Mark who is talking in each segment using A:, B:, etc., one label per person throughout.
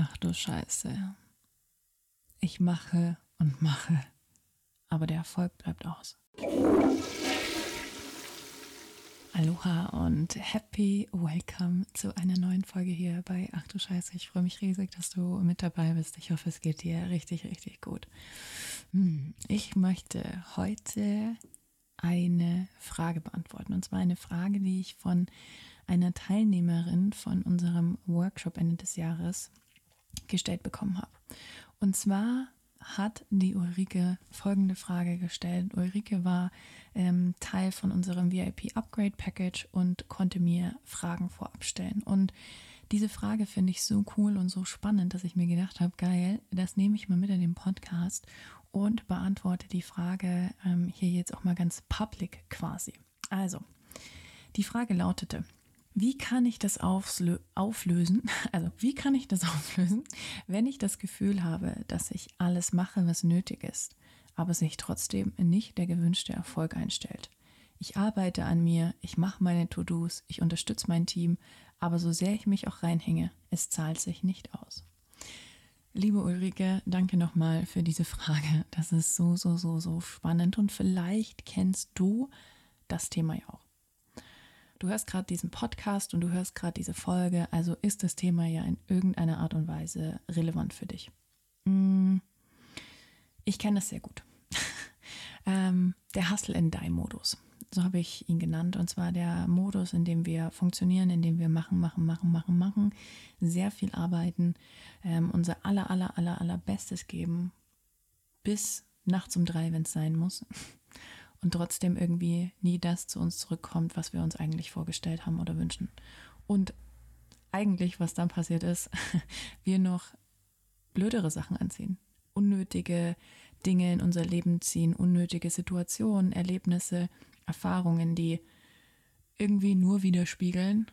A: Ach du Scheiße. Ich mache und mache, aber der Erfolg bleibt aus. Aloha und happy welcome zu einer neuen Folge hier bei Ach du Scheiße. Ich freue mich riesig, dass du mit dabei bist. Ich hoffe, es geht dir richtig, richtig gut. Hm, ich möchte heute eine Frage beantworten. Und zwar eine Frage, die ich von einer Teilnehmerin von unserem Workshop Ende des Jahres gestellt bekommen habe. Und zwar hat die Ulrike folgende Frage gestellt. Ulrike war ähm, Teil von unserem VIP Upgrade Package und konnte mir Fragen vorab stellen. Und diese Frage finde ich so cool und so spannend, dass ich mir gedacht habe, geil, das nehme ich mal mit in den Podcast und beantworte die Frage ähm, hier jetzt auch mal ganz public quasi. Also, die Frage lautete, wie kann ich das auflösen? Also, wie kann ich das auflösen, wenn ich das Gefühl habe, dass ich alles mache, was nötig ist, aber sich trotzdem nicht der gewünschte Erfolg einstellt? Ich arbeite an mir, ich mache meine To-Dos, ich unterstütze mein Team, aber so sehr ich mich auch reinhänge, es zahlt sich nicht aus. Liebe Ulrike, danke nochmal für diese Frage. Das ist so, so, so, so spannend und vielleicht kennst du das Thema ja auch. Du hörst gerade diesen Podcast und du hörst gerade diese Folge, also ist das Thema ja in irgendeiner Art und Weise relevant für dich. Mm, ich kenne das sehr gut. Ähm, der Hustle and Die Modus. So habe ich ihn genannt. Und zwar der Modus, in dem wir funktionieren, in dem wir machen, machen, machen, machen, machen, sehr viel arbeiten, ähm, unser aller, aller, aller, aller Bestes geben, bis nachts um drei, wenn es sein muss und trotzdem irgendwie nie das zu uns zurückkommt, was wir uns eigentlich vorgestellt haben oder wünschen. Und eigentlich, was dann passiert ist, wir noch blödere Sachen anziehen. Unnötige Dinge in unser Leben ziehen, unnötige Situationen, Erlebnisse, Erfahrungen, die irgendwie nur widerspiegeln,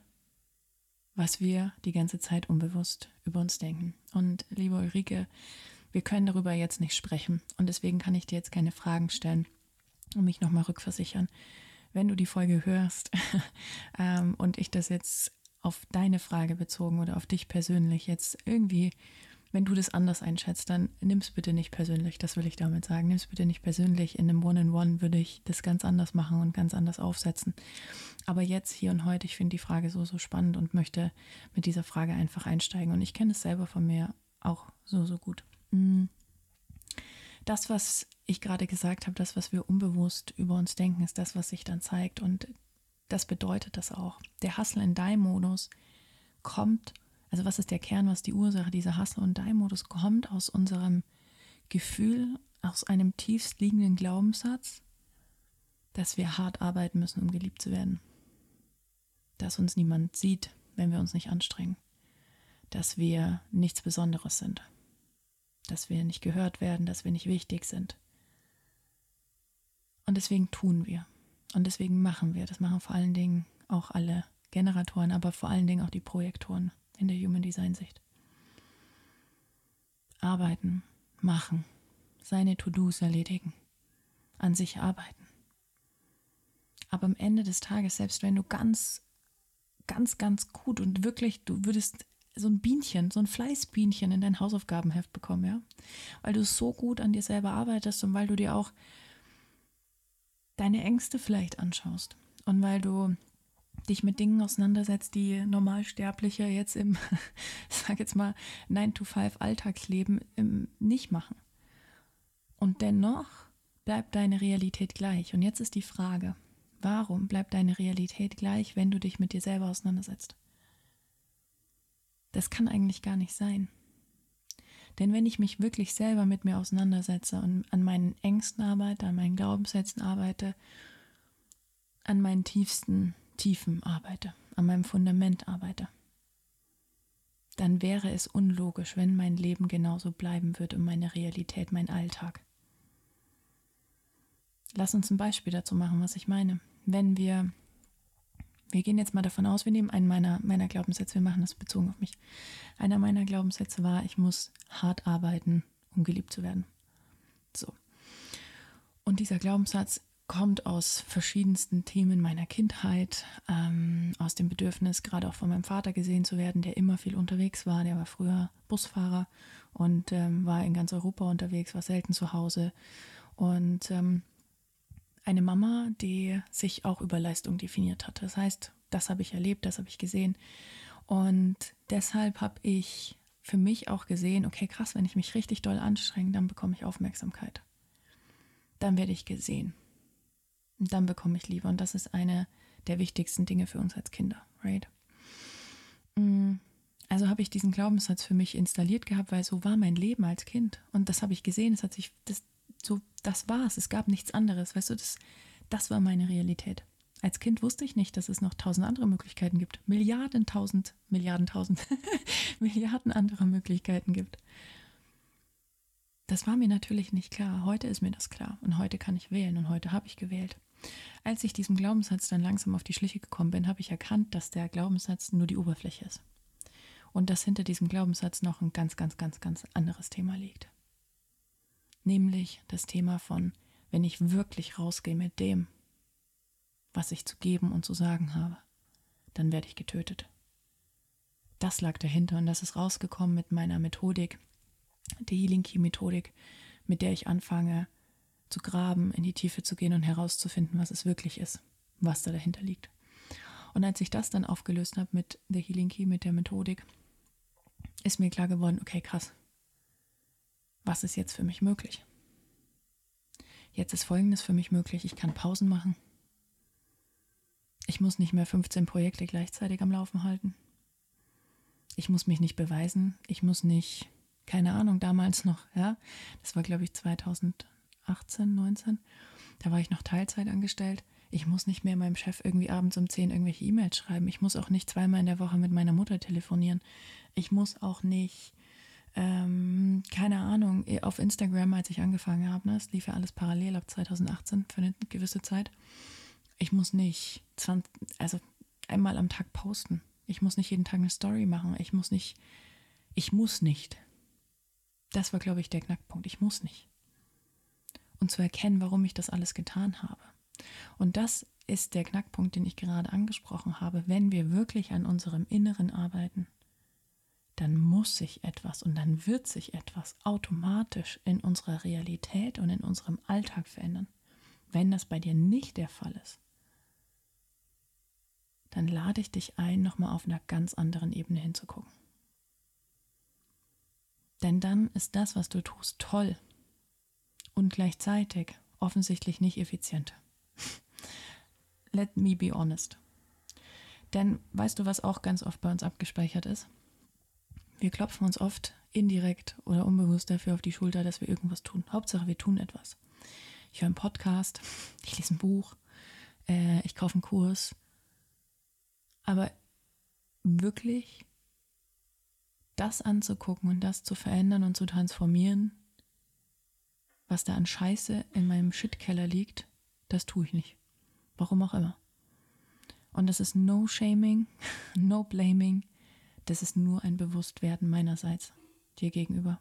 A: was wir die ganze Zeit unbewusst über uns denken. Und liebe Ulrike, wir können darüber jetzt nicht sprechen und deswegen kann ich dir jetzt keine Fragen stellen und mich nochmal rückversichern. Wenn du die Folge hörst ähm, und ich das jetzt auf deine Frage bezogen oder auf dich persönlich jetzt irgendwie, wenn du das anders einschätzt, dann nimm's bitte nicht persönlich, das will ich damit sagen. Nimm's bitte nicht persönlich. In einem One-in-One -One würde ich das ganz anders machen und ganz anders aufsetzen. Aber jetzt, hier und heute, ich finde die Frage so, so spannend und möchte mit dieser Frage einfach einsteigen. Und ich kenne es selber von mir auch so, so gut. Mm. Das, was ich gerade gesagt habe, das, was wir unbewusst über uns denken, ist das, was sich dann zeigt. Und das bedeutet das auch. Der Hustle and Die Modus kommt, also was ist der Kern, was die Ursache dieser Hustle and Die Modus kommt aus unserem Gefühl, aus einem tiefst liegenden Glaubenssatz, dass wir hart arbeiten müssen, um geliebt zu werden. Dass uns niemand sieht, wenn wir uns nicht anstrengen. Dass wir nichts Besonderes sind. Dass wir nicht gehört werden, dass wir nicht wichtig sind. Und deswegen tun wir. Und deswegen machen wir. Das machen vor allen Dingen auch alle Generatoren, aber vor allen Dingen auch die Projektoren in der Human Design Sicht. Arbeiten, machen, seine To-Dos erledigen, an sich arbeiten. Aber am Ende des Tages, selbst wenn du ganz, ganz, ganz gut und wirklich, du würdest so ein Bienchen, so ein Fleißbienchen in dein Hausaufgabenheft bekommen, ja, weil du so gut an dir selber arbeitest und weil du dir auch deine Ängste vielleicht anschaust und weil du dich mit Dingen auseinandersetzt, die Normalsterbliche jetzt im, sag jetzt mal, 9-to-5 Alltagsleben nicht machen. Und dennoch bleibt deine Realität gleich. Und jetzt ist die Frage, warum bleibt deine Realität gleich, wenn du dich mit dir selber auseinandersetzt? Das kann eigentlich gar nicht sein. Denn wenn ich mich wirklich selber mit mir auseinandersetze und an meinen Ängsten arbeite, an meinen Glaubenssätzen arbeite, an meinen tiefsten Tiefen arbeite, an meinem Fundament arbeite, dann wäre es unlogisch, wenn mein Leben genauso bleiben würde und meine Realität, mein Alltag. Lass uns ein Beispiel dazu machen, was ich meine. Wenn wir wir gehen jetzt mal davon aus, wir nehmen einen meiner, meiner Glaubenssätze, wir machen das bezogen auf mich. Einer meiner Glaubenssätze war, ich muss hart arbeiten, um geliebt zu werden. So. Und dieser Glaubenssatz kommt aus verschiedensten Themen meiner Kindheit, ähm, aus dem Bedürfnis, gerade auch von meinem Vater gesehen zu werden, der immer viel unterwegs war. Der war früher Busfahrer und ähm, war in ganz Europa unterwegs, war selten zu Hause. Und ähm, eine Mama, die sich auch über Leistung definiert hat. Das heißt, das habe ich erlebt, das habe ich gesehen. Und deshalb habe ich für mich auch gesehen, okay, krass, wenn ich mich richtig doll anstrenge, dann bekomme ich Aufmerksamkeit. Dann werde ich gesehen. Und dann bekomme ich Liebe. Und das ist eine der wichtigsten Dinge für uns als Kinder, right? Mm, also habe ich diesen Glaubenssatz für mich installiert gehabt, weil so war mein Leben als Kind. Und das habe ich gesehen. Es hat sich, das, so, das war's. Es gab nichts anderes. Weißt du, das, das war meine Realität. Als Kind wusste ich nicht, dass es noch tausend andere Möglichkeiten gibt. Milliarden, tausend, Milliarden, tausend, Milliarden andere Möglichkeiten gibt. Das war mir natürlich nicht klar. Heute ist mir das klar. Und heute kann ich wählen. Und heute habe ich gewählt. Als ich diesem Glaubenssatz dann langsam auf die Schliche gekommen bin, habe ich erkannt, dass der Glaubenssatz nur die Oberfläche ist. Und dass hinter diesem Glaubenssatz noch ein ganz, ganz, ganz, ganz anderes Thema liegt. Nämlich das Thema von, wenn ich wirklich rausgehe mit dem, was ich zu geben und zu sagen habe, dann werde ich getötet. Das lag dahinter und das ist rausgekommen mit meiner Methodik, der Healing Key Methodik, mit der ich anfange, zu graben, in die Tiefe zu gehen und herauszufinden, was es wirklich ist, was da dahinter liegt. Und als ich das dann aufgelöst habe mit der Healing Key, mit der Methodik, ist mir klar geworden, okay, krass, was ist jetzt für mich möglich? Jetzt ist Folgendes für mich möglich. Ich kann Pausen machen. Ich muss nicht mehr 15 Projekte gleichzeitig am Laufen halten. Ich muss mich nicht beweisen. Ich muss nicht, keine Ahnung, damals noch, ja, das war glaube ich 2000, 18, 19. Da war ich noch Teilzeit angestellt. Ich muss nicht mehr meinem Chef irgendwie abends um 10 irgendwelche E-Mails schreiben. Ich muss auch nicht zweimal in der Woche mit meiner Mutter telefonieren. Ich muss auch nicht, ähm, keine Ahnung, auf Instagram, als ich angefangen habe, ne, es lief ja alles parallel ab 2018 für eine gewisse Zeit. Ich muss nicht 20, also einmal am Tag posten. Ich muss nicht jeden Tag eine Story machen. Ich muss nicht, ich muss nicht. Das war, glaube ich, der Knackpunkt. Ich muss nicht und zu erkennen, warum ich das alles getan habe. Und das ist der Knackpunkt, den ich gerade angesprochen habe. Wenn wir wirklich an unserem Inneren arbeiten, dann muss sich etwas und dann wird sich etwas automatisch in unserer Realität und in unserem Alltag verändern. Wenn das bei dir nicht der Fall ist, dann lade ich dich ein, nochmal auf einer ganz anderen Ebene hinzugucken. Denn dann ist das, was du tust, toll und gleichzeitig offensichtlich nicht effizient. Let me be honest. Denn weißt du, was auch ganz oft bei uns abgespeichert ist? Wir klopfen uns oft indirekt oder unbewusst dafür auf die Schulter, dass wir irgendwas tun. Hauptsache, wir tun etwas. Ich höre einen Podcast, ich lese ein Buch, äh, ich kaufe einen Kurs. Aber wirklich das anzugucken und das zu verändern und zu transformieren, was da an Scheiße in meinem Shitkeller liegt, das tue ich nicht. Warum auch immer. Und das ist no shaming, no blaming. Das ist nur ein Bewusstwerden meinerseits dir gegenüber.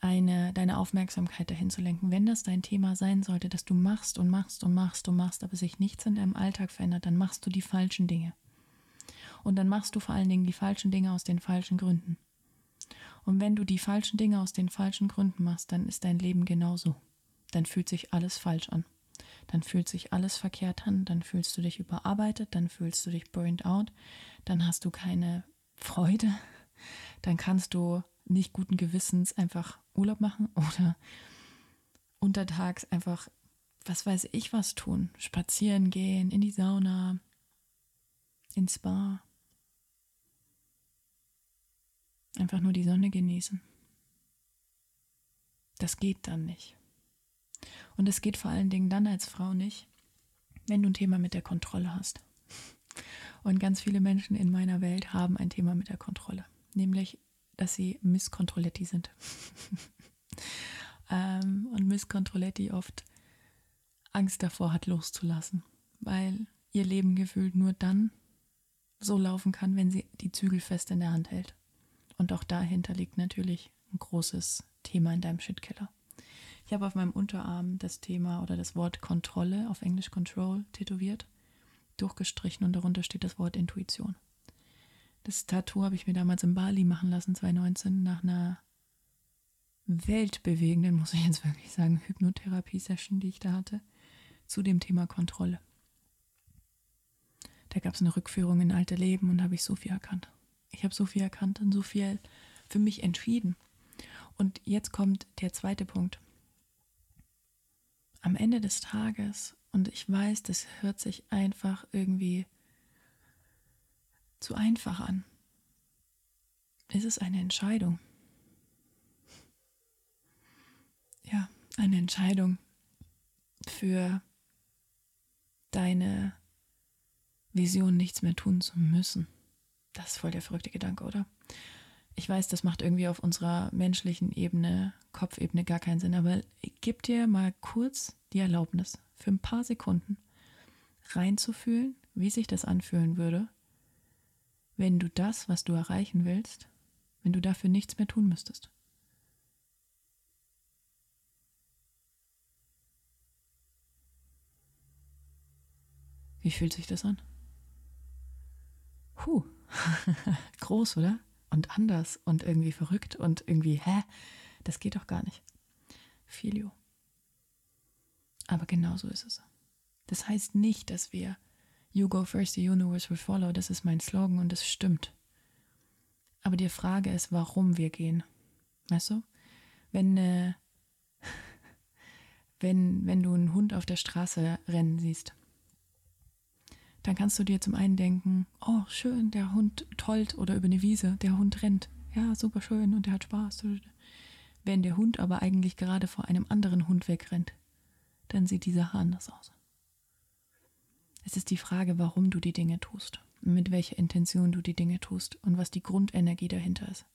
A: Eine, deine Aufmerksamkeit dahin zu lenken. Wenn das dein Thema sein sollte, dass du machst und machst und machst und machst, aber sich nichts in deinem Alltag verändert, dann machst du die falschen Dinge. Und dann machst du vor allen Dingen die falschen Dinge aus den falschen Gründen. Und wenn du die falschen Dinge aus den falschen Gründen machst, dann ist dein Leben genauso. Dann fühlt sich alles falsch an. Dann fühlt sich alles verkehrt an, dann fühlst du dich überarbeitet, dann fühlst du dich burned out, dann hast du keine Freude, dann kannst du nicht guten Gewissens einfach Urlaub machen oder untertags einfach, was weiß ich, was tun. Spazieren gehen, in die Sauna, ins Spa, Einfach nur die Sonne genießen. Das geht dann nicht. Und es geht vor allen Dingen dann als Frau nicht, wenn du ein Thema mit der Kontrolle hast. Und ganz viele Menschen in meiner Welt haben ein Thema mit der Kontrolle, nämlich, dass sie Miss Controletti sind. ähm, und Miss Controletti oft Angst davor hat, loszulassen, weil ihr Leben gefühlt nur dann so laufen kann, wenn sie die Zügel fest in der Hand hält. Und auch dahinter liegt natürlich ein großes Thema in deinem Shitkeller. Ich habe auf meinem Unterarm das Thema oder das Wort Kontrolle, auf Englisch Control, tätowiert, durchgestrichen und darunter steht das Wort Intuition. Das Tattoo habe ich mir damals in Bali machen lassen, 2019, nach einer weltbewegenden, muss ich jetzt wirklich sagen, Hypnotherapie-Session, die ich da hatte, zu dem Thema Kontrolle. Da gab es eine Rückführung in alte Leben und habe ich so viel erkannt. Ich habe so viel erkannt und so viel für mich entschieden. Und jetzt kommt der zweite Punkt. Am Ende des Tages, und ich weiß, das hört sich einfach irgendwie zu einfach an, ist es eine Entscheidung. Ja, eine Entscheidung für deine Vision nichts mehr tun zu müssen. Das ist voll der verrückte Gedanke, oder? Ich weiß, das macht irgendwie auf unserer menschlichen Ebene, Kopfebene gar keinen Sinn, aber gib dir mal kurz die Erlaubnis, für ein paar Sekunden reinzufühlen, wie sich das anfühlen würde, wenn du das, was du erreichen willst, wenn du dafür nichts mehr tun müsstest. Wie fühlt sich das an? Puh, groß, oder? Und anders und irgendwie verrückt und irgendwie, hä? Das geht doch gar nicht. Filio. Aber genau so ist es. Das heißt nicht, dass wir You go first, the universe will follow, das ist mein Slogan und das stimmt. Aber die Frage ist, warum wir gehen. Weißt du? Wenn, äh, wenn, wenn du einen Hund auf der Straße rennen siehst dann kannst du dir zum einen denken, oh schön, der Hund tollt oder über eine Wiese, der Hund rennt. Ja, super schön und der hat Spaß. Wenn der Hund aber eigentlich gerade vor einem anderen Hund wegrennt, dann sieht die Sache anders aus. Es ist die Frage, warum du die Dinge tust, mit welcher Intention du die Dinge tust und was die Grundenergie dahinter ist.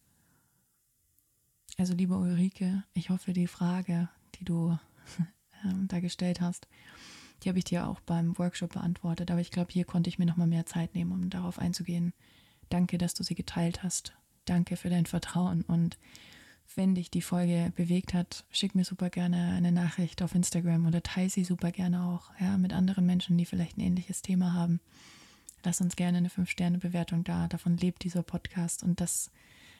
A: Also, liebe Ulrike, ich hoffe, die Frage, die du ähm, da gestellt hast, die habe ich dir auch beim Workshop beantwortet, aber ich glaube, hier konnte ich mir nochmal mehr Zeit nehmen, um darauf einzugehen. Danke, dass du sie geteilt hast. Danke für dein Vertrauen und wenn dich die Folge bewegt hat, schick mir super gerne eine Nachricht auf Instagram oder teile sie super gerne auch, ja, mit anderen Menschen, die vielleicht ein ähnliches Thema haben. Lass uns gerne eine 5-Sterne-Bewertung da. Davon lebt dieser Podcast und das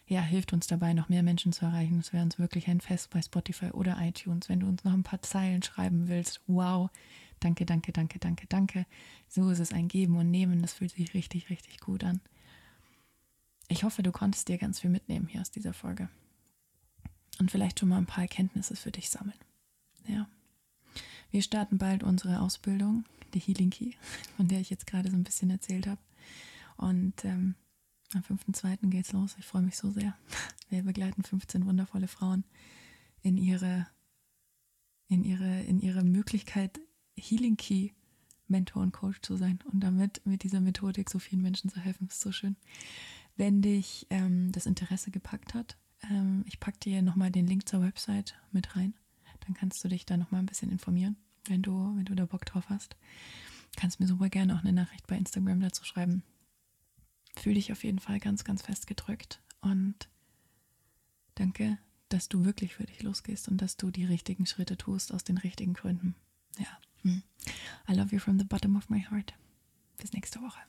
A: ja, hilft uns dabei, noch mehr Menschen zu erreichen. Das wäre uns wirklich ein Fest bei Spotify oder iTunes. Wenn du uns noch ein paar Zeilen schreiben willst, wow, Danke, danke, danke, danke, danke. So ist es ein Geben und Nehmen. Das fühlt sich richtig, richtig gut an. Ich hoffe, du konntest dir ganz viel mitnehmen hier aus dieser Folge. Und vielleicht schon mal ein paar Erkenntnisse für dich sammeln. Ja. Wir starten bald unsere Ausbildung, die Healing Key, von der ich jetzt gerade so ein bisschen erzählt habe. Und ähm, am 5.2. geht's los. Ich freue mich so sehr. Wir begleiten 15 wundervolle Frauen in ihre, in ihre, in ihre Möglichkeit, Healing Key Mentor und Coach zu sein und damit mit dieser Methodik so vielen Menschen zu helfen. Das ist so schön. Wenn dich ähm, das Interesse gepackt hat, ähm, ich packe dir nochmal den Link zur Website mit rein. Dann kannst du dich da nochmal ein bisschen informieren, wenn du, wenn du da Bock drauf hast. Kannst mir super gerne auch eine Nachricht bei Instagram dazu schreiben. Fühle dich auf jeden Fall ganz, ganz fest gedrückt und danke, dass du wirklich für dich losgehst und dass du die richtigen Schritte tust aus den richtigen Gründen. Ja. Mm. I love you from the bottom of my heart. Bis nächste Woche.